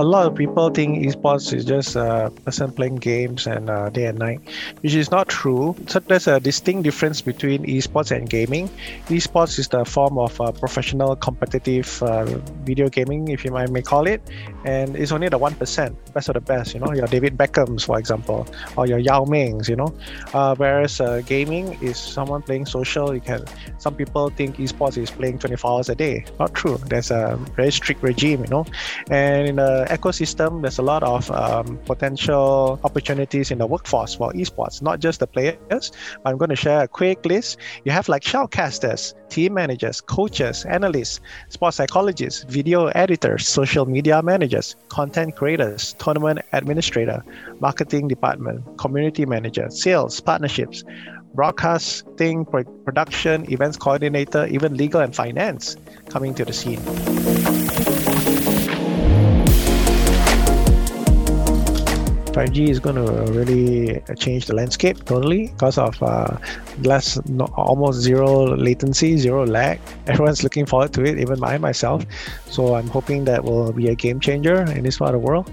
a lot of people think esports is just a person playing games and uh, day and night, which is not true. So there's a distinct difference between esports and gaming. Esports is the form of uh, professional competitive uh, video gaming, if you might may call it, and it's only the one percent, best of the best. You know, your David Beckham's, for example, or your Yao Ming's. You know, uh, whereas uh, gaming is someone playing social. You can. Some people think esports is playing 24 hours a day. Not true. There's a very strict regime. You know, and in the ecosystem, there's a lot of um, potential opportunities in the workforce for esports, not just the players. I'm going to share a quick list. You have like shoutcasters, team managers, coaches, analysts, sports psychologists, video editors, social media managers, content creators, tournament administrator, marketing department, community manager, sales, partnerships, broadcasting, production, events coordinator, even legal and finance coming to the scene. 5G is going to really change the landscape totally because of uh, less, no, almost zero latency, zero lag. Everyone's looking forward to it, even I myself. So I'm hoping that will be a game changer in this part of the world.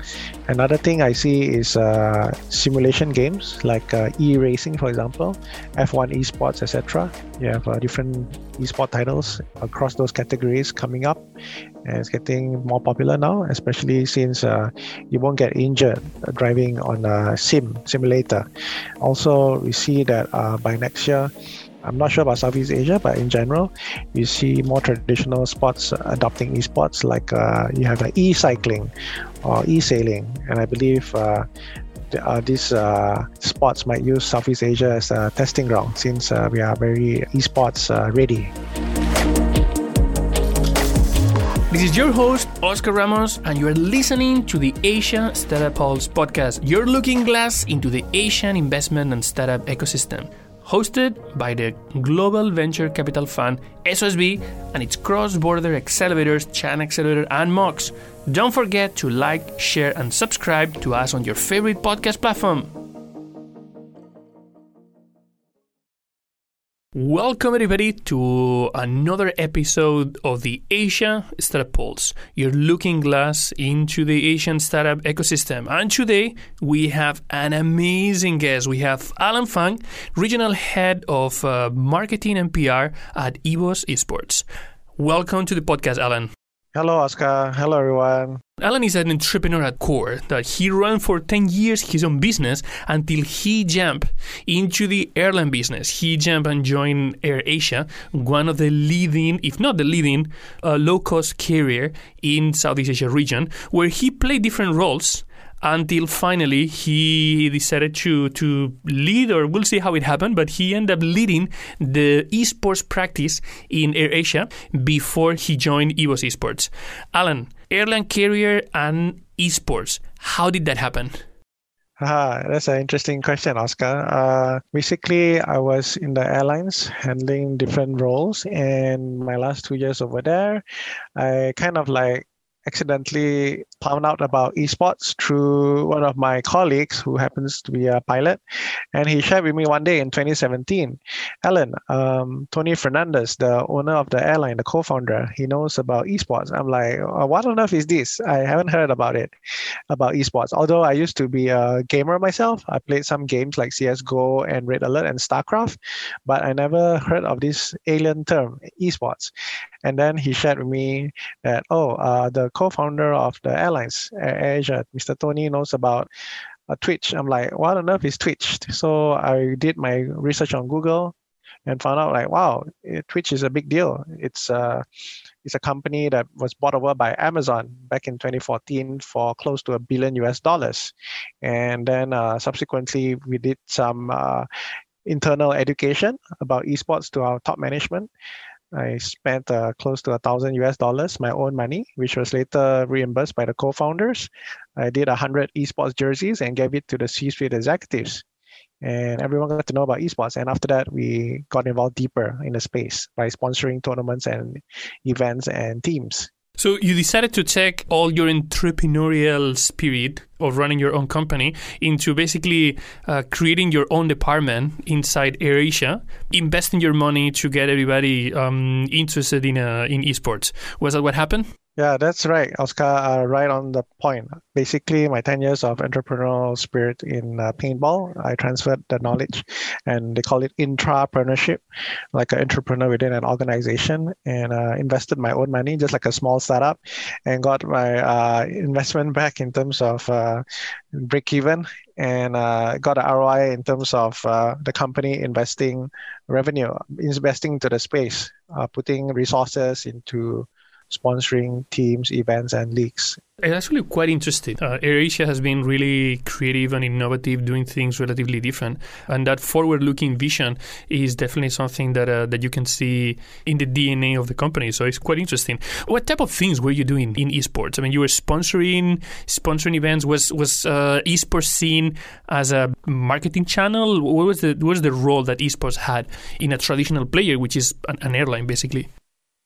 Another thing I see is uh, simulation games like uh, e-racing, for example, F1 esports, etc. You have uh, different esport titles across those categories coming up, and it's getting more popular now, especially since uh, you won't get injured driving on a sim simulator. Also, we see that uh, by next year. I'm not sure about Southeast Asia, but in general, you see more traditional sports adopting esports, like uh, you have e-cycling or e-sailing, and I believe uh, uh, these uh, spots might use Southeast Asia as a testing ground since uh, we are very esports uh, ready. This is your host, Oscar Ramos, and you are listening to the Asia Startup Pulse podcast, your looking glass into the Asian investment and startup ecosystem hosted by the Global Venture Capital Fund, SOSV, and its cross border accelerators, Chinaccelerator, and MOX. Don't forget to like, share, and subscribe to us on your favorite podcast platform. Welcome, everybody, to another episode of the Asia Startup Pulse, your looking glass into the Asian startup ecosystem. And today we have an amazing guest. We have Alan Fang, Regional Head of uh, Marketing and PR at EVOS Esports. Welcome to the podcast, Alan. Hello, Oscar. Hello, everyone. Alan is an entrepreneur at core that he ran for 10 years his own business until he jumped into the airline business. He jumped and joined Air Asia, one of the leading, if not the leading, uh, low cost carrier in Southeast Asia region, where he played different roles until finally he decided to to lead or we'll see how it happened but he ended up leading the esports practice in air asia before he joined evos esports alan airline carrier and esports how did that happen Ah, that's an interesting question, Oscar. Uh, basically, I was in the airlines handling different roles, and my last two years over there, I kind of like accidentally found out about esports through one of my colleagues who happens to be a pilot. And he shared with me one day in 2017 Alan, um, Tony Fernandez, the owner of the airline, the co founder, he knows about esports. I'm like, oh, what on earth is this? I haven't heard about it, about esports. Although I used to be a gamer myself, I played some games like CSGO and Red Alert and StarCraft, but I never heard of this alien term, esports. And then he shared with me that, oh, uh, the co founder of the airlines, Asia, Mr. Tony, knows about uh, Twitch. I'm like, what on earth is Twitch? So I did my research on Google and found out like, wow, Twitch is a big deal. It's uh, it's a company that was bought over by Amazon back in 2014 for close to a billion US dollars, and then uh, subsequently we did some uh, internal education about esports to our top management. I spent uh, close to a thousand US dollars, my own money, which was later reimbursed by the co-founders. I did a hundred esports jerseys and gave it to the C-suite executives, and everyone got to know about esports. And after that, we got involved deeper in the space by sponsoring tournaments and events and teams. So you decided to take all your entrepreneurial spirit of running your own company into basically uh, creating your own department inside AirAsia, investing your money to get everybody um, interested in uh, in esports. Was that what happened? Yeah, that's right, Oscar. Uh, right on the point. Basically, my 10 years of entrepreneurial spirit in uh, paintball, I transferred the knowledge and they call it intrapreneurship, like an entrepreneur within an organization, and uh, invested my own money, just like a small startup, and got my uh, investment back in terms of uh, break even and uh, got an ROI in terms of the company investing revenue, investing into the space, putting resources into sponsoring teams, events, and leagues. It's actually quite interesting. Uh, AirAsia has been really creative and innovative, doing things relatively different, and that forward-looking vision is definitely something that uh, that you can see in the DNA of the company. So it's quite interesting. What type of things were you doing in esports? I mean, you were sponsoring sponsoring events. Was was uh, esports seen as a marketing channel? What was the what was the role that esports had in a traditional player, which is an, an airline, basically?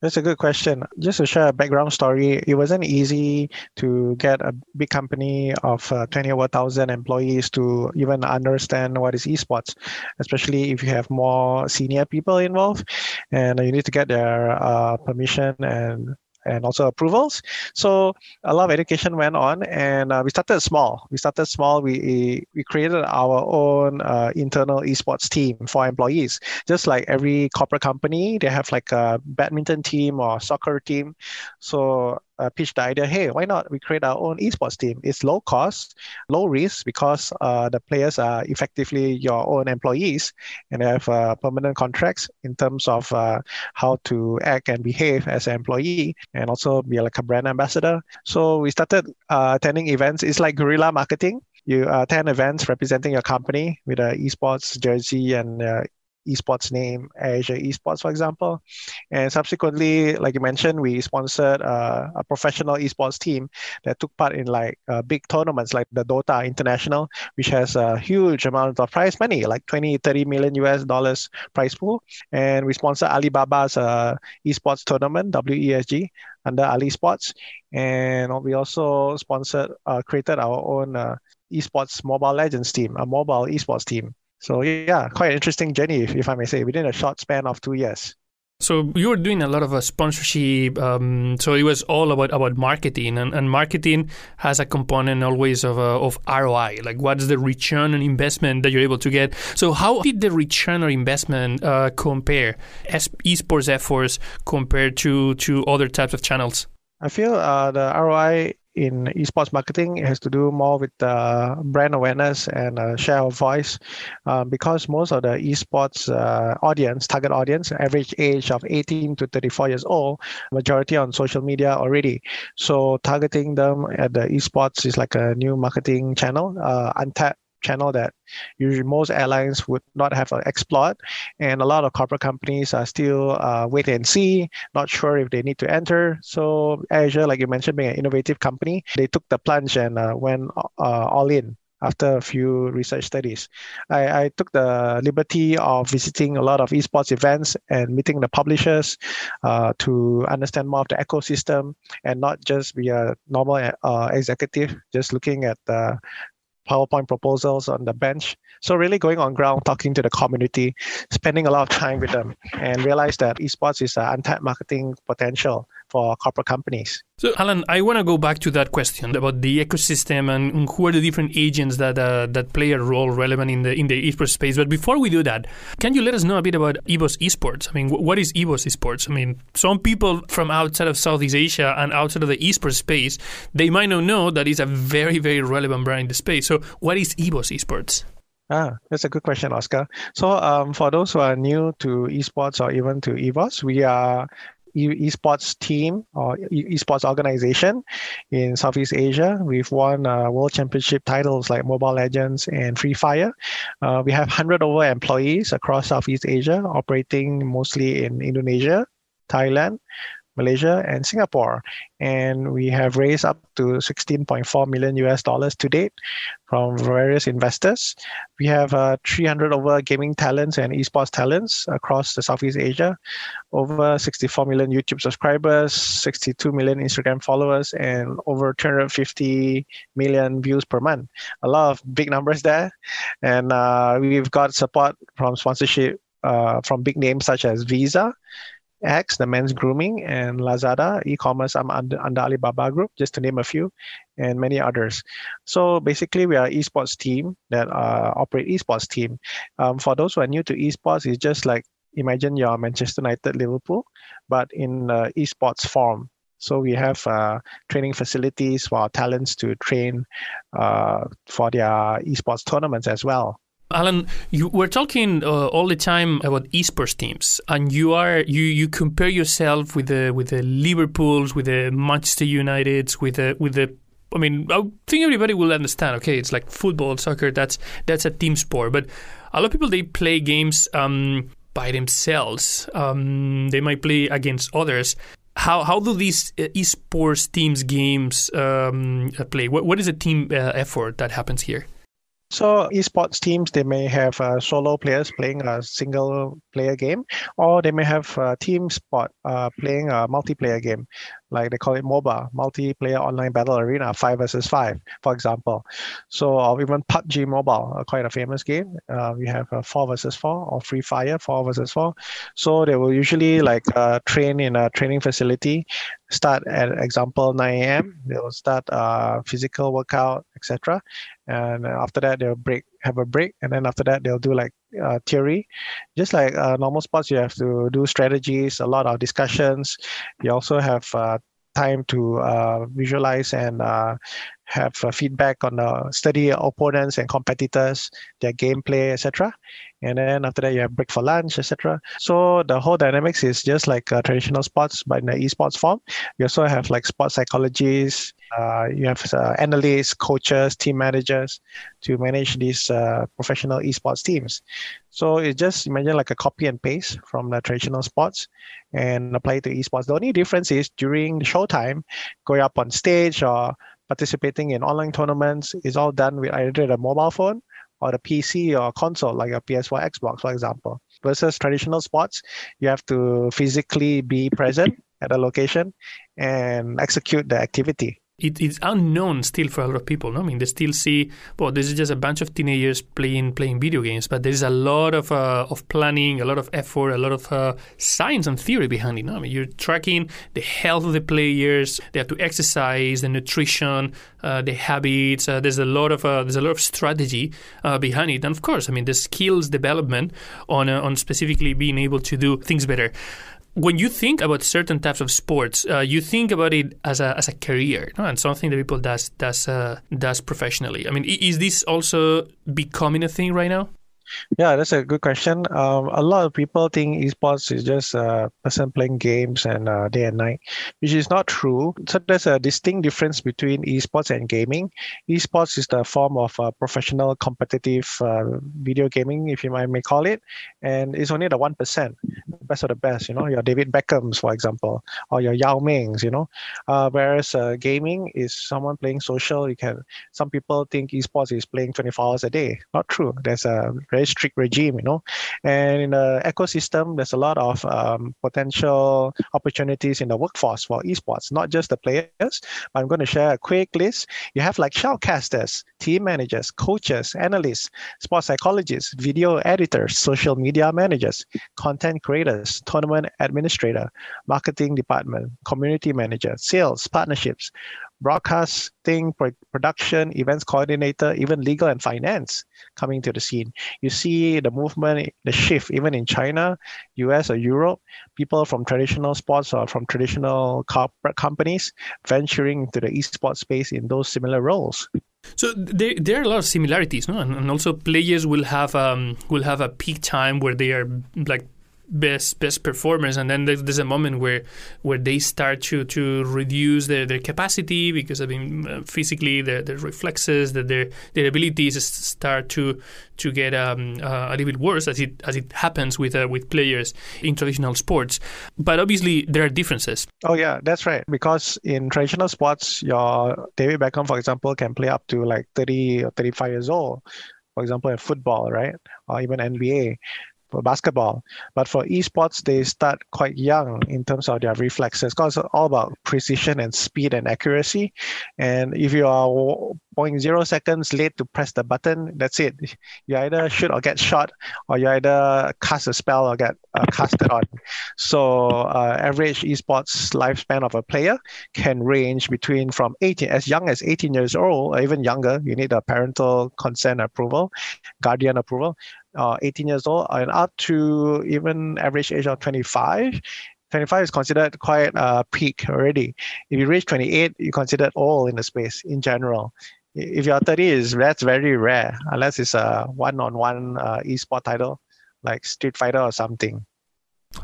That's a good question. Just to share a background story, it wasn't easy to get a big company of uh, 20 over 1,000 employees to even understand what is esports, especially if you have more senior people involved and you need to get their uh, permission and and also approvals. So a lot of education went on, and uh, we started small. We started small. We we created our own uh, internal esports team for employees. Just like every corporate company, they have like a badminton team or soccer team. So uh, pitched the idea, hey, why not we create our own esports team? It's low cost, low risk because uh, the players are effectively your own employees and have uh, permanent contracts in terms of uh, how to act and behave as an employee and also be like a brand ambassador. So we started uh, attending events. It's like guerrilla marketing you attend events representing your company with an esports jersey and uh, esports name, Asia Esports, for example. And subsequently, like you mentioned, we sponsored uh, a professional esports team that took part in like uh, big tournaments like the Dota International, which has a huge amount of prize money, like 20, 30 million US dollars prize pool. And we sponsored Alibaba's uh, esports tournament, WESG, under Ali Sports. And we also sponsored, uh, created our own uh, esports mobile legends team, a mobile esports team. So yeah, quite an interesting journey, if, if I may say, within a short span of two years. So you were doing a lot of a uh, sponsorship. Um, so it was all about about marketing, and, and marketing has a component always of uh, of ROI. Like what's the return on investment that you're able to get? So how did the return on investment uh, compare as esports efforts compared to to other types of channels? I feel uh, the ROI in esports marketing it has to do more with uh, brand awareness and uh, share of voice. Uh, because most of the esports uh, audience target audience average age of 18 to 34 years old majority on social media already. So targeting them at the esports is like a new marketing channel uh, untapped channel that usually most airlines would not have an exploit. And a lot of corporate companies are still uh, wait and see, not sure if they need to enter. So Asia, like you mentioned, being an innovative company, they took the plunge and uh, went uh, all in after a few research studies. I, I, took the liberty of visiting a lot of esports events and meeting the publishers uh, to understand more of the ecosystem and not just be a normal uh, executive, just looking at the PowerPoint proposals on the bench. So really going on ground, talking to the community, spending a lot of time with them, and realize that esports is an untapped marketing potential for corporate companies. So, Alan, I want to go back to that question about the ecosystem and who are the different agents that uh, that play a role relevant in the in the esports space. But before we do that, can you let us know a bit about EVOS Esports? I mean, what is EVOS Esports? I mean, some people from outside of Southeast Asia and outside of the esports space, they might not know that it's a very very relevant brand in the space. So, what is EVOS Esports? Ah, that's a good question, Oscar. So, um, for those who are new to esports or even to EVOS, we are esports team or esports organization in Southeast Asia. We've won uh, world championship titles like Mobile Legends and Free Fire. Uh, we have 100 over employees across Southeast Asia, operating mostly in Indonesia, Thailand, Malaysia, and Singapore. And we have raised up to 16.4 million US dollars to date from various investors. We have uh, 300 over gaming talents and esports talents across the Southeast Asia, over 64 million YouTube subscribers, 62 million Instagram followers, and over 250 million views per month. A lot of big numbers there. And uh, we've got support from sponsorship uh, from big names such as Visa, Axe, the men's grooming, and Lazada, e-commerce under, under Alibaba Group, just to name a few, and many others. So basically, we are esports team that uh, operate esports team. Um, for those who are new to esports, it's just like imagine you're Manchester United, Liverpool, but in uh, esports form. So we have uh, training facilities for our talents to train uh, for their esports tournaments as well. Alan, you, we're talking uh, all the time about esports teams, and you are you, you compare yourself with the with the Liverpool's, with the Manchester United's, with the with the. I mean, I think everybody will understand. Okay, it's like football, soccer. That's that's a team sport, but a lot of people they play games um, by themselves. Um, they might play against others. How how do these uh, esports teams games um, play? What what is a team uh, effort that happens here? So esports teams, they may have uh, solo players playing a single player game, or they may have a team sport uh, playing a multiplayer game like they call it MOBA, multiplayer online battle arena, five versus five, for example. So, or even PUBG Mobile, uh, quite a famous game. Uh, we have uh, four versus four, or Free Fire, four versus four. So they will usually like uh, train in a training facility, start at example 9 a.m. They will start uh, physical workout, etc. And after that, they'll break, have a break, and then after that, they'll do like uh, theory. Just like uh, normal sports, you have to do strategies, a lot of discussions. You also have uh, time to uh, visualize and uh, have uh, feedback on the study opponents and competitors, their gameplay, etc. And then after that, you have break for lunch, etc. So the whole dynamics is just like traditional sports, but in the esports form. You also have like sports psychologists, uh, you have uh, analysts, coaches, team managers to manage these uh, professional esports teams. So it's just imagine like a copy and paste from the traditional sports and apply it to esports. The only difference is during the showtime, going up on stage or participating in online tournaments is all done with either the mobile phone or the PC or console, like a PS4, Xbox, for example. Versus traditional sports, you have to physically be present at a location and execute the activity it, it's unknown still for a lot of people. No? I mean, they still see, well, this is just a bunch of teenagers playing playing video games, but there is a lot of uh, of planning, a lot of effort, a lot of uh, science and theory behind it. No? I mean, you're tracking the health of the players. They have to exercise, the nutrition, uh, the habits. Uh, there's a lot of uh, there's a lot of strategy uh, behind it, and of course, I mean, the skills development on on specifically being able to do things better when you think about certain types of sports, uh, you think about it as a as a career no? and something that people does does uh, does professionally. I mean, is this also becoming a thing right now? Yeah, that's a good question. Um, a lot of people think esports is just a person playing games and uh, day and night, which is not true. So there's a distinct difference between esports and gaming. Esports is the form of uh, professional competitive uh, video gaming, if you might may call it, and it's only the one percent, best of the best. You know, your David Beckhams, for example, or your Yao Mings. You know, uh, whereas uh, gaming is someone playing social. You can. Some people think esports is playing 24 hours a day. Not true. There's a very very strict regime, you know. And in the ecosystem, there's a lot of um, potential opportunities in the workforce for esports, not just the players. I'm going to share a quick list. You have like shoutcasters, team managers, coaches, analysts, sports psychologists, video editors, social media managers, content creators, tournament administrator, marketing department, community manager, sales, partnerships, broadcasting, production, events coordinator, even legal and finance coming to the scene. You see the movement, the shift, even in China, US, or Europe, people from traditional sports or from traditional corporate companies venturing into the esports space in those similar roles. So there, there are a lot of similarities, no? and, and also players will have um, will have a peak time where they are like best best performers, and then there's, a moment where where they start to to reduce their, their capacity because I mean uh, physically their, their reflexes, that their their abilities start to to get um, uh, a little bit worse as it as it happens with uh, with players in traditional sports. But obviously there are differences. Oh yeah, that's right. Because in traditional sports, your David Beckham, for example, can play up to like 30 or 35 years old. For example, in football, right, or even NBA for basketball. But for esports, they start quite young in terms of their reflexes because it's all about precision and speed and accuracy. And if you are 0.0 seconds late to press the button, that's it. You either shoot or get shot, or you either cast a spell or get uh, casted on. So uh, average esports lifespan of a player can range between from 18, as young as 18 years old, or even younger. You need a parental consent approval, guardian approval, uh, 18 years old and up to even average age of 25 25 is considered quite a peak already if you reach 28 you're considered old in the space in general if you're 30 is that's very rare unless it's a one-on-one uh, esport title like street fighter or something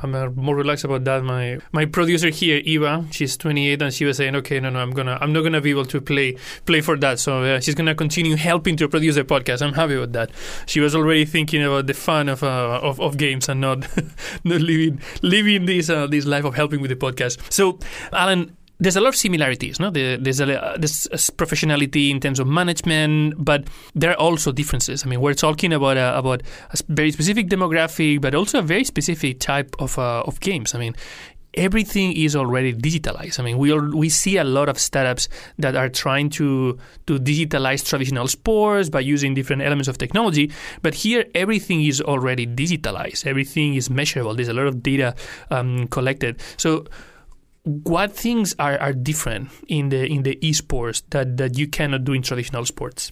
I'm uh, more relaxed about that. My my producer here, Eva, she's 28, and she was saying, "Okay, no, no, I'm gonna, I'm not gonna be able to play play for that." So uh, she's gonna continue helping to produce the podcast. I'm happy with that. She was already thinking about the fun of uh, of, of games and not not living living this uh, this life of helping with the podcast. So, Alan, there's a lot of similarities. No, there's a there's a professionality in terms of management, but there are also differences. I mean, we're talking about a, about a very specific demographic, but also a very specific type of uh, of games. I mean, everything is already digitalized. I mean, we we see a lot of startups that are trying to to digitalize traditional sports by using different elements of technology. But here, everything is already digitalized. Everything is measurable. There's a lot of data um, collected. So what things are, are different in the in the esports that, that you cannot do in traditional sports?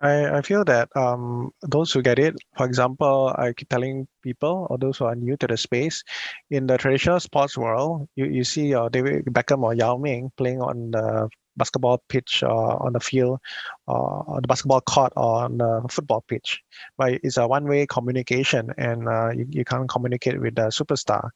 I, I feel that um, those who get it, for example, I keep telling people or those who are new to the space, in the traditional sports world, you, you see uh, David Beckham or Yao Ming playing on the basketball pitch uh, on the field, uh, the basketball court, or on the football pitch. But it's a one-way communication, and uh, you, you can't communicate with the superstar.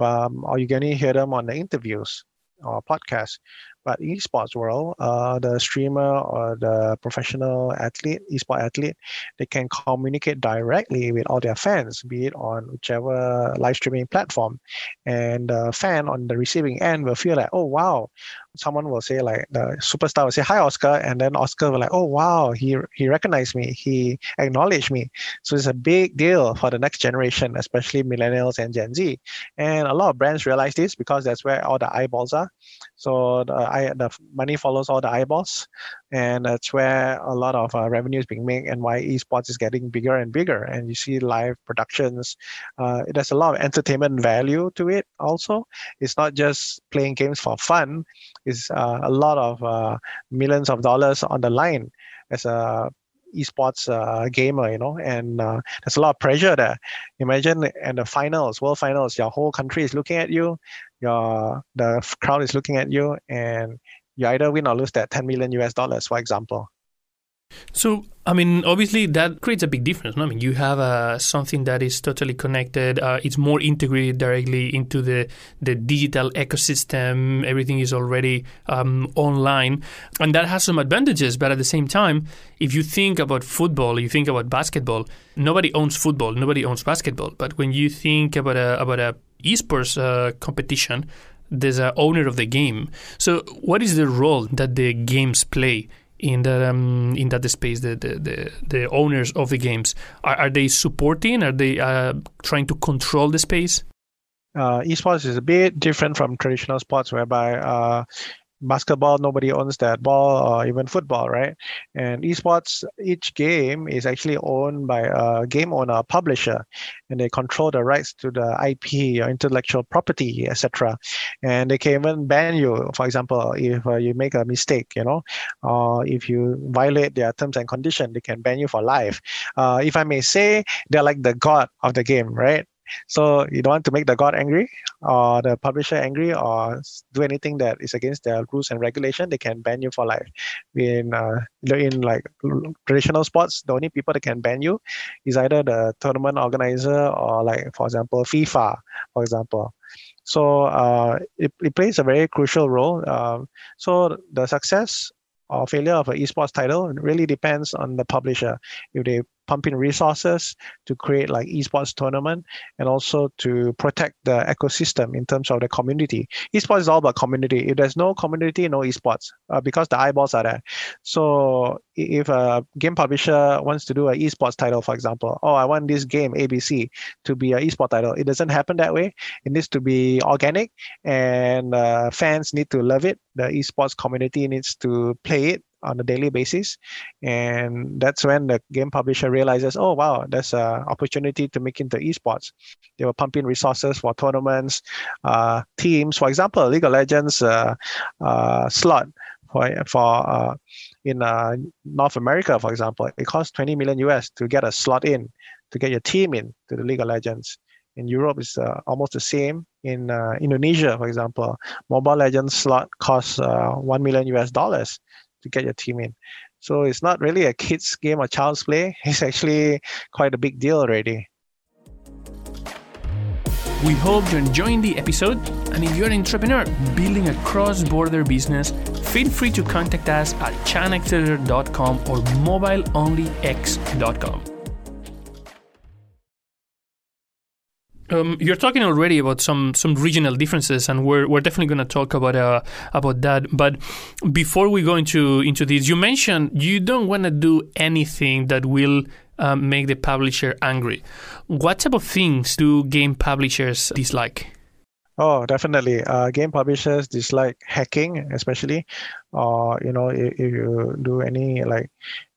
Um, or you can only hear them on the interviews or podcasts. But esports world, uh, the streamer or the professional athlete, esport athlete, they can communicate directly with all their fans, be it on whichever live streaming platform. And the fan on the receiving end will feel like, oh wow, someone will say like the superstar will say hi Oscar, and then Oscar will like, oh wow, he he recognized me, he acknowledged me. So it's a big deal for the next generation, especially millennials and Gen Z. And a lot of brands realize this because that's where all the eyeballs are. So the the money follows all the eyeballs, and that's where a lot of uh, revenue is being made, and why esports is getting bigger and bigger. And you see live productions. Uh, there's a lot of entertainment value to it. Also, it's not just playing games for fun. It's uh, a lot of uh, millions of dollars on the line as a esports uh, gamer, you know, and uh, there's a lot of pressure there. Imagine in the finals, world finals, your whole country is looking at you, your the crowd is looking at you, and you either win or lose that 10 million US dollars, for example. So, I mean, obviously that creates a big difference. No? I mean, you have uh, something that is totally connected. Uh, it's more integrated directly into the the digital ecosystem. Everything is already um, online, and that has some advantages. But at the same time, if you think about football, you think about basketball. Nobody owns football. Nobody owns basketball. But when you think about a about a esports uh, competition, there's an owner of the game. So, what is the role that the games play? in that um, in that space the, the, the, the, owners of the games are, are they supporting are they uh, trying to control the space uh, esports is a bit different from traditional sports whereby uh, basketball nobody owns that ball or even football right? And esports each game is actually owned by a game owner publisher and they control the rights to the ip or intellectual property etc and they can even ban you. For example if uh, you make a mistake you know or if you violate their terms and conditions they can ban you for life. Uh, if i may say they're like the god of the game right? So you don't want to make the god angry or the publisher angry or do anything that is against their rules and regulation, they can ban you for life. In uh, in like traditional sports, the only people that can ban you is either the tournament organizer or like for example FIFA, for example. So uh, it, it plays a very crucial role. Um, so the success or failure of an esports title really depends on the publisher. If they pump in resources to create like esports tournament and also to protect the ecosystem in terms of the community. Esports is all about community. If there's no community, no esports uh, because the eyeballs are there. So if a game publisher wants to do an esports title, for example, oh, I want this game ABC to be an esports title. It doesn't happen that way. It needs to be organic and uh, fans need to love it. The esports community needs to play it on a daily basis. And that's when the game publisher realizes oh wow there's an opportunity to make into esports. They were pumping resources for tournaments uh, teams. For example league of legends uh, uh, slot for, for uh, in uh, north america for example it costs 20 million us to get a slot in to get your team in to the league of legends. In Europe is uh, almost the same. In uh, Indonesia, for example, Mobile Legends slot costs uh, one million US dollars to get your team in. So it's not really a kids game or child's play. It's actually quite a big deal already. We hope you're enjoying the episode. And if you're an entrepreneur building a cross border business, feel free to contact us at chinaccelerator.com or mobileonlyx.com. Um, you're talking already about some some regional differences, and we're we're definitely going to talk about uh, about that. But before we go into into this, you mentioned you don't want to do anything that will uh, make the publisher angry. What type of things do game publishers dislike? Oh, definitely. Uh, game publishers dislike hacking, especially, or you know, if, if you do any like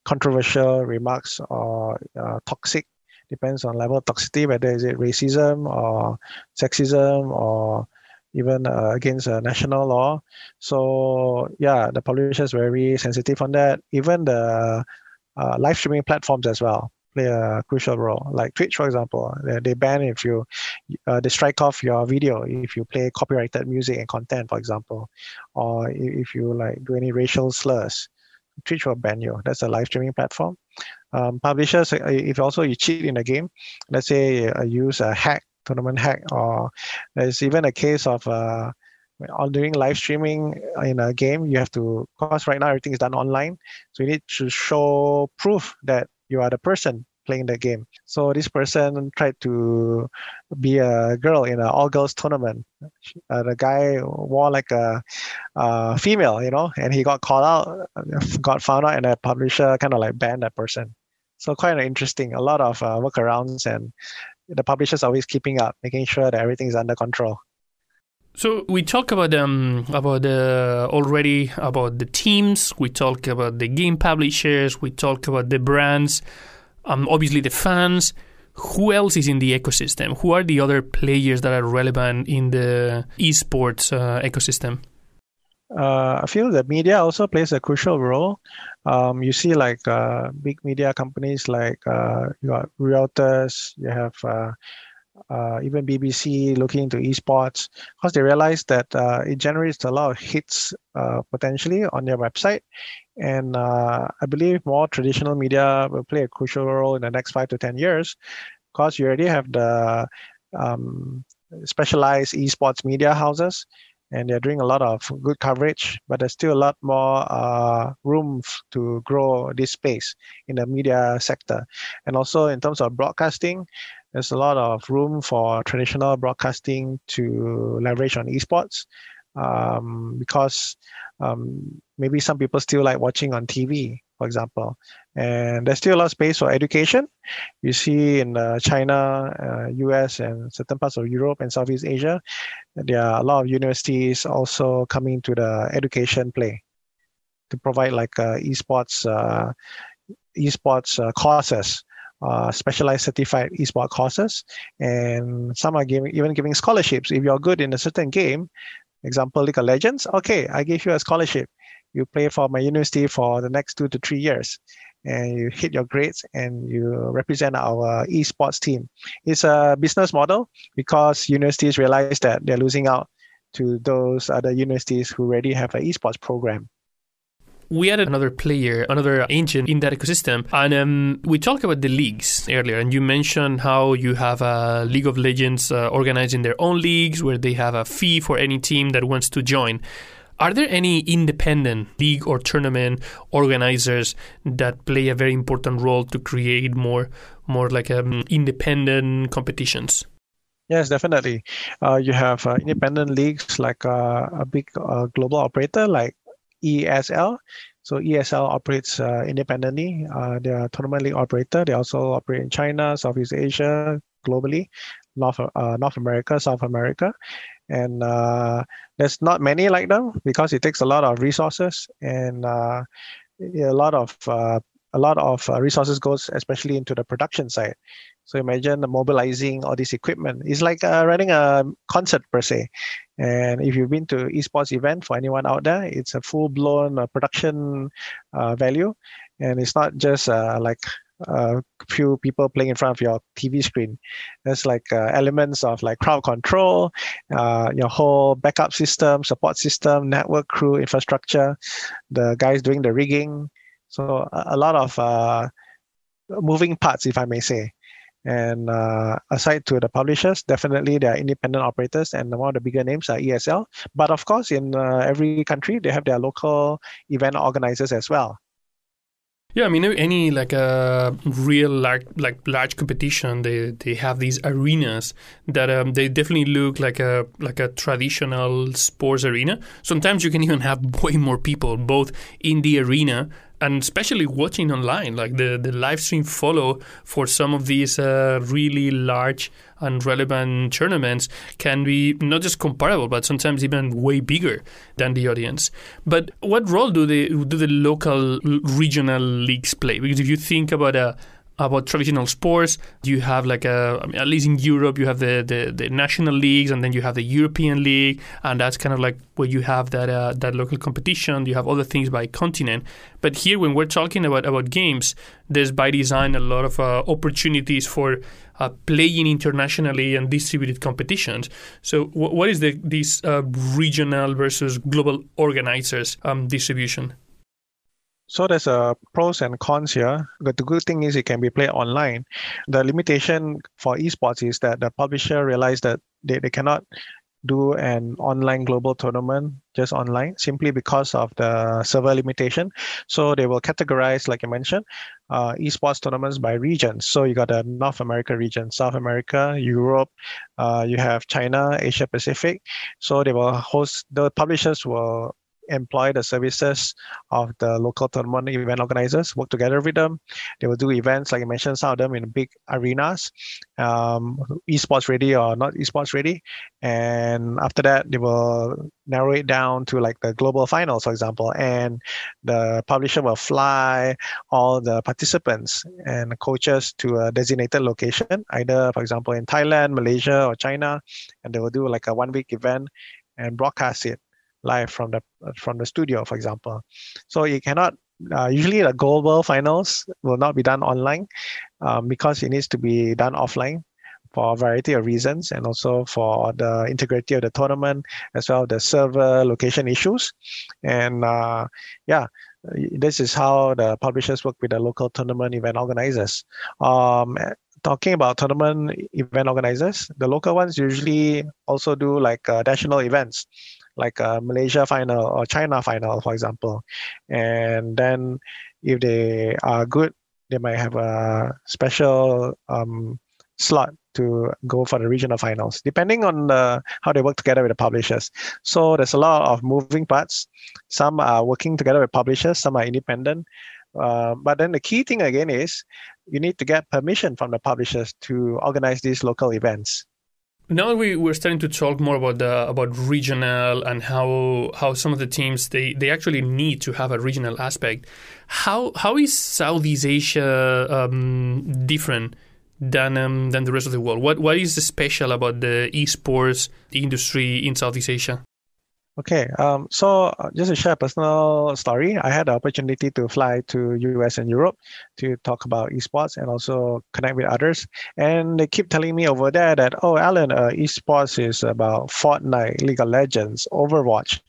controversial remarks or uh, toxic depends on level of toxicity, whether is it racism or sexism or even uh, against uh, national law. So yeah, the publisher is very sensitive on that. Even the uh, live streaming platforms as well play a crucial role. Like Twitch, for example, they, they ban if you uh, they strike off your video if you play copyrighted music and content, for example, or if you like do any racial slurs. Twitch will ban you. That's a live streaming platform um, publishers, uh, if also you cheat in a game, let's say uh, use a hack, tournament hack, or there's even a case of uh, on doing live streaming in a game, you have to, because right now everything is done online, so you need to show proof that you are the person playing the game. So this person tried to be a girl in an all-girls tournament. Uh, the guy wore like a, a, female, you know, and he got called out, got found out, and the publisher kind of like banned that person. So quite interesting. A lot of uh, workarounds, and the publisher's always keeping up, making sure that everything is under control. So we talk about um about the uh, already about the teams. We talk about the game publishers. We talk about the brands. Um, obviously the fans. Who else is in the ecosystem? Who are the other players that are relevant in the esports uh, ecosystem? Uh, I feel that media also plays a crucial role. Um, you see, like uh, big media companies like uh, you got Reuters, you have uh, uh, even BBC looking into esports because they realize that uh, it generates a lot of hits potentially on their website. And I believe more traditional media will play a crucial role in the next five to 10 years because you already have the um, specialized esports media houses and they're doing a lot of good coverage, but there's still a lot more uh, room to grow this space in the media sector. And also in terms of broadcasting, there's a lot of room for traditional broadcasting to leverage on esports um, because um, maybe some people still like watching on TV, for example. And there's still a lot of space for education. You see in uh, China, uh, US, and certain parts of Europe and Southeast Asia, there are a lot of universities also coming to the education play to provide like uh, esports uh, esports uh, courses uh, specialized certified esports courses, and some are giving even giving scholarships. If you're good in a certain game, example League of Legends, okay, I give you a scholarship. You play for my university for the next two to three years, and you hit your grades and you represent our esports team. It's a business model because universities realize that they're losing out to those other universities who already have an esports program we added another player, another engine in that ecosystem. And um, we talked about the leagues earlier, and you mentioned how you have a League of Legends uh, organizing their own leagues where they have a fee for any team that wants to join. Are there any independent league or tournament organizers that play a very important role to create more, more like um, independent competitions? Yes, definitely. Uh, you have uh, independent leagues like uh, a big uh, global operator like ESL. So ESL operates uh, independently. Uh, they are tournament league operator. They also operate in China, Southeast Asia, globally, North North America, South America, and uh, there's not many like them because it takes a lot of resources and uh, a lot of uh, a lot of resources goes especially into the production side. So imagine mobilizing all this equipment. It's like uh, running a concert per se. And if you've been to esports event for anyone out there, it's a full blown uh, production uh, value, and it's not just uh, like a few people playing in front of your TV screen. There's like uh, elements of like crowd control, uh, your whole backup system, support system, network crew infrastructure, the guys doing the rigging. So a, lot of moving parts, if I may say. And uh, aside to the publishers, definitely there are independent operators, and one of the bigger names are ESL. But of course, in uh, every country, they have their local event organizers as well. Yeah, I mean, any like a real large, like large competition, they they have these arenas that um, they definitely look like a like a traditional sports arena. Sometimes you can even have way more people both in the arena and especially watching online, like the, the live stream follow for some of these uh, really large and relevant tournaments can be not just comparable, but sometimes even way bigger than the audience. But what role do the do the local regional leagues play? Because if you think about a about traditional sports. You have like a, I mean, at least in Europe, you have the, the, the, national leagues, and then you have the European League, and that's kind of like where you have that uh, that local competition. You have other things by continent. But here, when we're talking about about games, there's by design a lot of uh, opportunities for uh, playing internationally and distributed competitions. So, w- what is the this uh, regional versus global organizers um, distribution? So there's a pros and cons here. But the good thing is it can be played online. The limitation for esports is that the publisher realized that they, they cannot do an online global tournament just online simply because of the server limitation. So they will categorize, like you mentioned, uh, esports tournaments by regions. So you got the North America region, South America, Europe, uh, you have China, Asia Pacific. So they will host, the publishers will employ the services of the local tournament event organizers, work together with them. They will do events, like I mentioned, some of them in big arenas, um, esports ready or not esports ready. And after that, they will narrow it down to like the global finals, for example. And the publisher will fly all the participants and coaches to a designated location, either, for example, in Thailand, Malaysia, or China. And they will do like a one week event and broadcast it live from the from the studio, for example. So you cannot. Uh, usually, the global finals will not be done online um, because it needs to be done offline for a variety of reasons, and also for the integrity of the tournament as well the server location issues. And uh, yeah, this is how the publishers work with the local tournament event organizers. Um, talking about tournament event organizers, the local ones usually also do like uh, national events like a Malaysia final or China final, for example. And then if they are good, they might have a special um, slot to go for the regional finals, depending on the, how they work together with the publishers. So there's a lot of moving parts. Some are working together with publishers, some are independent. Uh, but then the key thing again is you need to get permission from the publishers to organize these local events now we, we're starting to talk more about the about regional and how how some of the teams they, they actually need to have a regional aspect. How how is Southeast Asia um, different than um, than the rest of the world? What what is special about the esports industry in Southeast Asia? Okay, um, so uh, just to share a personal story, I had the opportunity to fly to US and Europe to talk about esports and also connect with others. And they keep telling me over there that, oh, Alan, uh, esports is about Fortnite, League of Legends, Overwatch.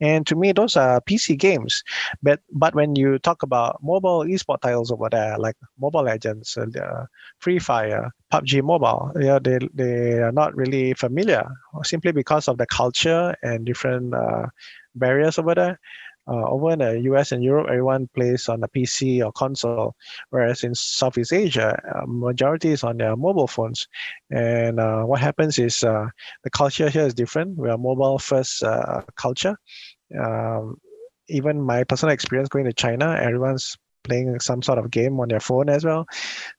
And to me, those are PC games. But but when you talk about mobile esports titles over there, like Mobile Legends, uh, Free Fire, PUBG Mobile, yeah, they, they are not really familiar simply because of the culture and different uh, barriers over there. Uh, over in the US and Europe, everyone plays on a PC or console, whereas in Southeast Asia, uh, majority is on their mobile phones. And uh, what happens is uh, the culture here is different. We are mobile first uh, culture. Um, even my personal experience going to China, everyone's playing some sort of game on their phone as well.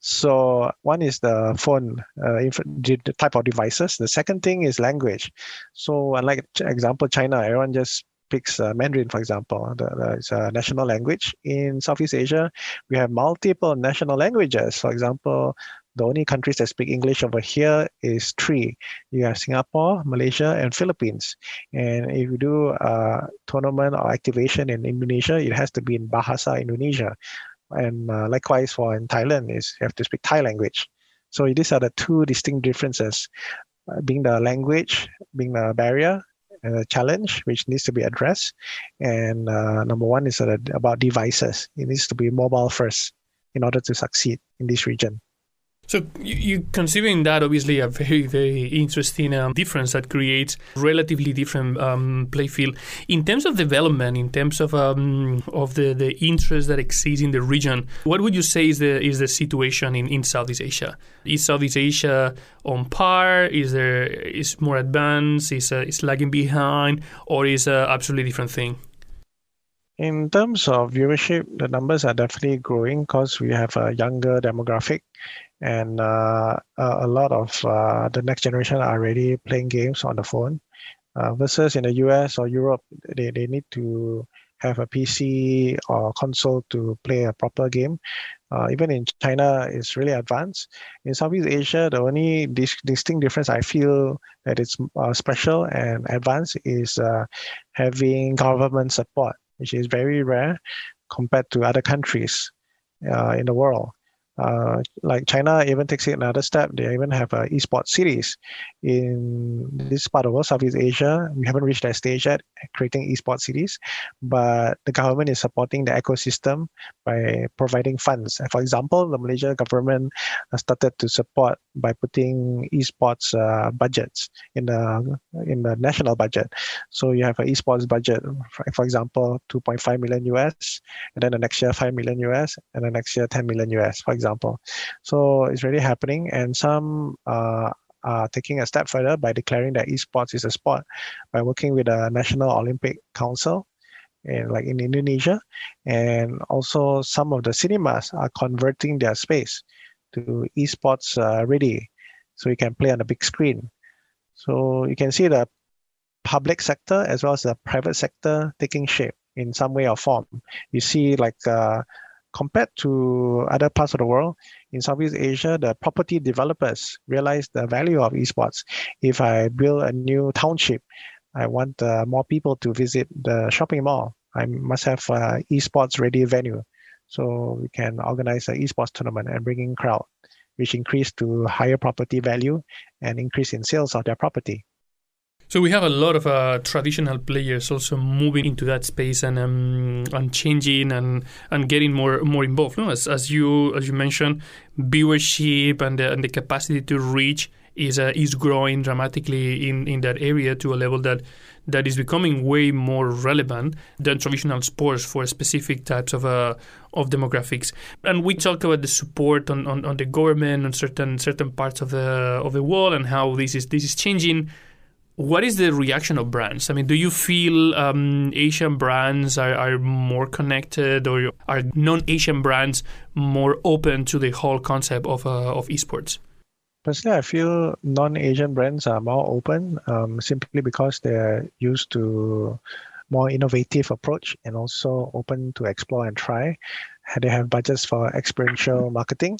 So one is the phone uh, the type of devices. The second thing is language. So unlike example China, everyone just picks uh, Mandarin, for example. The, the, it's a national language. In Southeast Asia, we have multiple national languages. For example, the only countries that speak English over here is three. You have Singapore, Malaysia, and Philippines. And if you do a tournament or activation in Indonesia, it has to be in Bahasa Indonesia. And uh, likewise for in Thailand, is you have to speak Thai language. So these are the two distinct differences, uh, being the language, being the barrier, and the challenge which needs to be addressed. And uh, number one is about devices. It needs to be mobile first in order to succeed in this region. So you, considering that obviously a very very interesting um, difference that creates relatively different um, in terms of development, in terms of um, of the, the interest that exists in the region. What would you say is the is the situation in, in Southeast Asia? Is Southeast Asia on par? Is there is more advanced? Is uh, is lagging behind, or is a absolutely different thing? In terms of viewership, the numbers are definitely growing because we have a younger demographic and uh, a lot of uh, the next generation are already playing games on the phone uh, versus in the US or Europe they, they need to have a PC or console to play a proper game. Uh, even in China, it's really advanced. In Southeast Asia, the only dis- distinct difference I feel that it's uh, special and advanced is uh, having government support, which is very rare compared to other countries in the world. Uh, like China even takes it another step. They even have a esports cities in this part of world, Southeast Asia. We haven't reached that stage yet, creating esports cities, but the government is supporting the ecosystem by providing funds. For example, the Malaysia government started to support by putting esports uh, budgets in the in the national budget. So you have an esports budget, for, for example, 2.5 million US, and then the next year 5 million US, and the next year 10 million US, for example. So it's really happening, and some uh, are taking a step further by declaring that esports is a sport by working with the National Olympic Council in like in Indonesia, and also some of the cinemas are converting their space to esports uh, ready, so you can play on a big screen. So you can see the public sector as well as the private sector taking shape in some way or form. You see like uh, compared to other parts of the world, in Southeast Asia, the property developers realize the value of esports. If I build a new township, I want uh, more people to visit the shopping mall. I must have an esports ready venue. So we can organize an esports tournament and bring in crowd, which increase to higher property value and increase in sales of their property. So we have a lot of uh, traditional players also moving into that space and um, and changing and, and getting more more involved. No? As, as you as you mentioned, viewership and the, and the capacity to reach is uh, is growing dramatically in, in that area to a level that that is becoming way more relevant than traditional sports for specific types of uh, of demographics. And we talk about the support on, on, on the government on certain certain parts of the of the world and how this is this is changing what is the reaction of brands? I mean, do you feel um, Asian brands are, are more connected, or are non-Asian brands more open to the whole concept of uh, of esports? Personally, I feel non-Asian brands are more open, um, simply because they're used to more innovative approach and also open to explore and try. They have budgets for experiential marketing.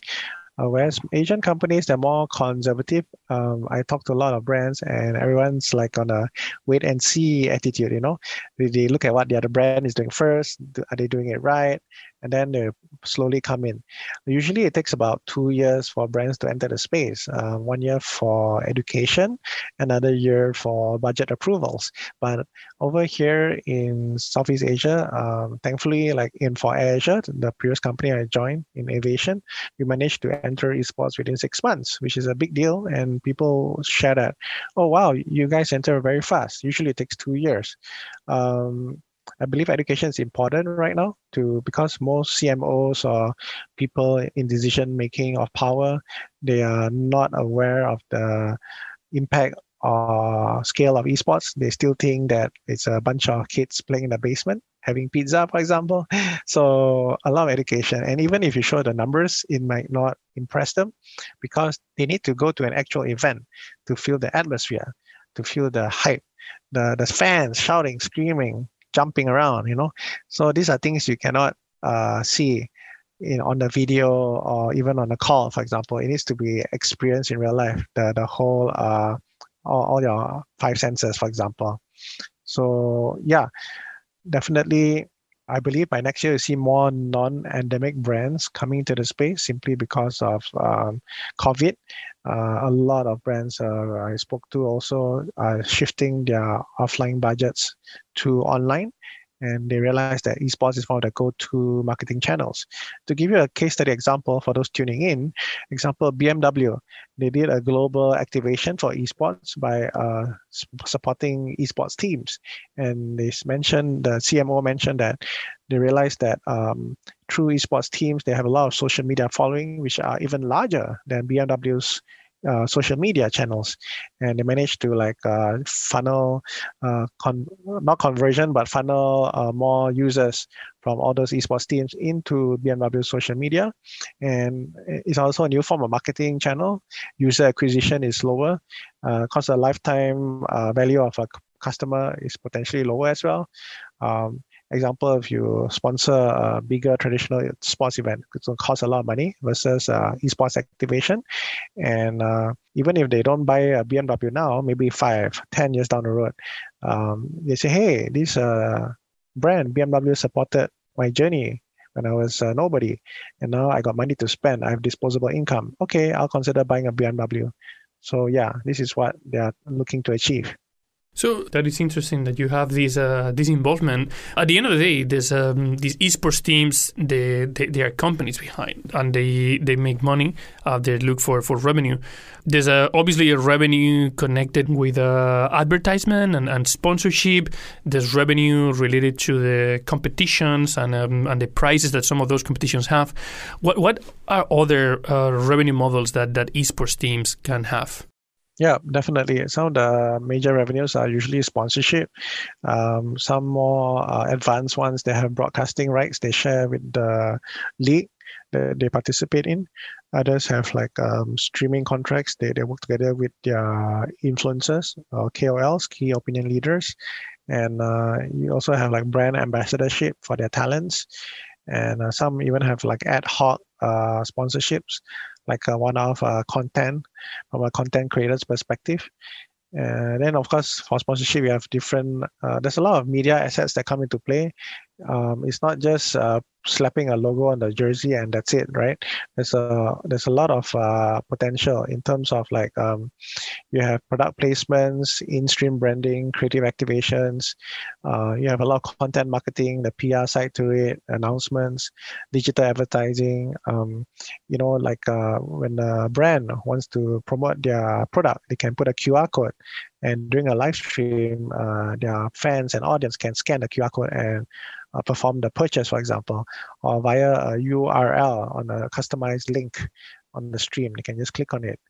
Uh, whereas Asian companies, they're more conservative. Um, I talk to a lot of brands, and everyone's like on a wait and see attitude. You know, they, they look at what the other brand is doing first. Are they doing it right? And then they slowly come in. Usually, it takes about two years for brands to enter the space. Uh, one year for education, another year for budget approvals. But over here in Southeast Asia, um, thankfully, like in AirAsia, the previous company I joined in aviation, we managed to enter esports within six months, which is a big deal. And people share that, oh wow, you guys enter very fast. Usually, it takes two years. Um, I believe education is important right now to because most CMOs or people in decision making of power, they are not aware of the impact or scale of esports. They still think that it's a bunch of kids playing in the basement having pizza, for example. So a lot of education. And even if you show the numbers, it might not impress them because they need to go to an actual event to feel the atmosphere, to feel the hype, the, the fans shouting, screaming, jumping around, you know. So these are things you cannot uh, see in on the video or even on a call, for example. It needs to be experienced in real life. The the whole uh, all, all your five senses, for example. So yeah, definitely. I believe by next year you see more non-endemic brands coming to the space simply because of um, COVID. Uh, a lot of brands uh, I spoke to also are shifting their offline budgets to online and they realize that esports is one of the go-to marketing channels. To give you a case study example for those tuning in, example BMW, they did a global activation for esports by uh, supporting esports teams, and they mentioned the CMO mentioned that they realized that um, through esports teams they have a lot of social media following, which are even larger than BMW's uh, social media channels and they managed to like uh, funnel uh, con- not conversion but funnel uh, more users from all those esports teams into bmw social media. And it's also a new form of marketing channel. User acquisition is lower because uh, the lifetime value of a customer is potentially lower as well. Um, example, if you sponsor a bigger traditional sports event, it's going to cost a lot of money versus uh, esports activation. And uh, even if they don't buy a BMW now, maybe five, ten years down the road, um, they say, hey, this uh, brand, BMW supported my journey when I was uh, nobody. And now I got money to spend. I have disposable income. Okay, I'll consider buying a BMW. So yeah, this is what they are looking to achieve. So that is interesting that you have this uh, this involvement. At the end of the day, there's um, these esports teams. They, they, they are companies behind, and they they make money. Uh, they look for, for revenue. There's obviously a revenue connected with uh, advertisement and, and sponsorship. There's revenue related to the competitions and um, and the prices that some of those competitions have. What what are other uh, revenue models that that esports teams can have? Yeah, definitely. Some of the major revenues are usually sponsorship. Um, some more uh, advanced ones, they have broadcasting rights they share with the league that they participate in. Others have like um, streaming contracts. They, they work together with their influencers or KOLs, key opinion leaders. And uh, you also have like brand ambassadorship for their talents. And uh, some even have like ad hoc uh, sponsorships like a one-off uh, content from a content creator's perspective. And then, of course, for sponsorship, we have different. Uh, there's a lot of media assets that come into play. Um, it's not just uh, slapping a logo on the jersey and that's it, right? There's a there's a lot of uh, potential in terms of like um, you have product placements, in-stream branding, creative activations. Uh, you have a lot of content marketing, the PR side to it, announcements, digital advertising. Um, you know, like uh, when a brand wants to promote their product, they can put a QR code and during a live stream, uh, their fans and audience can scan the QR code and uh, perform the purchase, for example, or via a URL on a customized link on the stream. They can just click on it,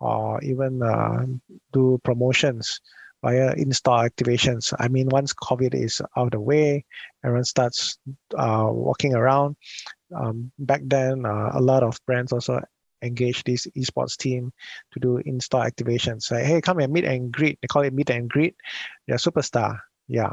or even uh, do promotions via in-store activations. I mean, once COVID is out of the way, everyone starts uh, walking around. Um, back then, uh, a lot of brands also engage this esports team to do in-store activations. Say, hey, come and meet and greet. They call it meet and greet. You're superstar. Yeah.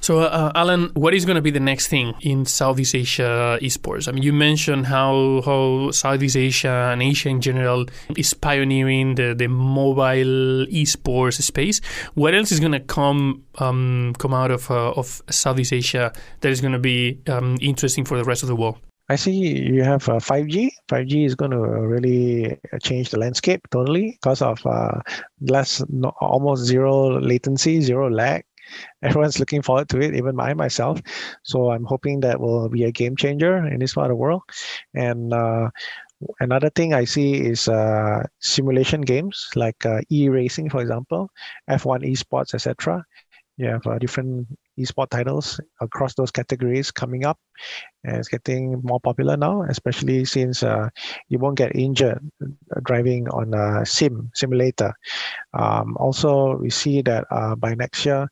So, uh, Allan, what is going to be the next thing in Southeast Asia esports? I mean, you mentioned how how Southeast Asia and Asia in general is pioneering the, the mobile esports space. What else is going to come um, come out of uh, of Southeast Asia that is going to be um, interesting for the rest of the world? I see you have uh, 5G. 5G is going to really change the landscape totally because of uh, less, no, almost zero latency, zero lag everyone's looking forward to it, even I myself. So I'm hoping that will be a game changer in this part of the world. And uh, another thing I see is uh, simulation games like uh, e-racing, for example, F1 esports, etc. You have uh, different esport titles across those categories coming up and it's getting more popular now especially since uh, you won't get injured driving on a sim simulator. Um, also we see that uh, by next year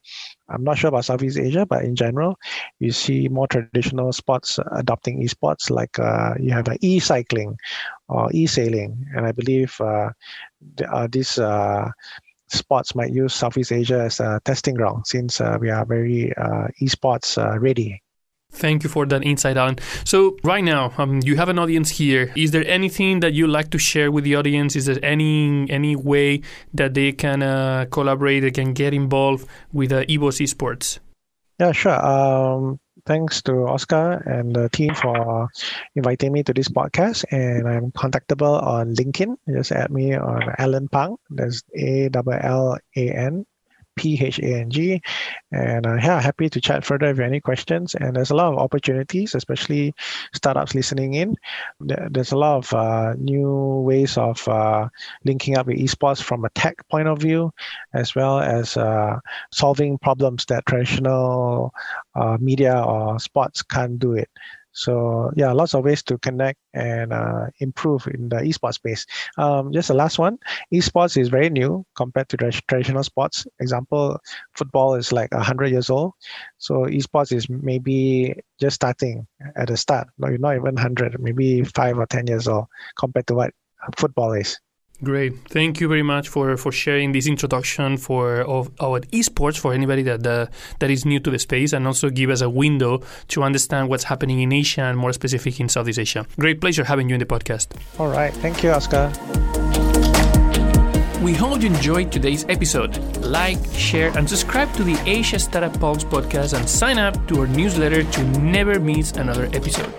i'm not sure about southeast asia but in general you see more traditional sports adopting esports like uh, you have e-cycling or e-sailing. And i believe uh, uh, this uh, sports might use Southeast Asia as a testing ground since uh, we are very uh, esports uh, ready. Thank you for that insight, Allan. So, right now, um, you have an audience here. Is there anything that you like to share with the audience? Is there any any way that they can uh, collaborate, they can get involved with uh, EVOS Esports? Yeah, sure. Um, thanks to Oscar and the team for inviting me to this podcast. And I'm contactable on LinkedIn. Just add me on Allan Phang. That's A L L A N P H A N G. And uh, yeah, happy to chat further if you have any questions. And there's a lot of opportunities, especially startups listening in. There's a lot of uh, new ways of uh, linking up with esports from a tech point of view, as well as uh, solving problems that traditional uh, media or sports can't do it. So yeah, lots of ways to connect and uh, improve in the esports space. Um, just the last one, esports is very new compared to traditional sports. Example, football is like hundred years old, so esports is maybe just starting at the start. No, you're not even hundred, maybe five or ten years old compared to what football is. Great. Thank you very much for, for sharing this introduction for of our esports for anybody that uh, that is new to the space and also give us a window to understand what's happening in Asia and more specific in Southeast Asia. Great pleasure having you in the podcast. All right. Thank you, Oscar. We hope you enjoyed today's episode. Like, share, and subscribe to the Asia Startup Pulse podcast and sign up to our newsletter to never miss another episode.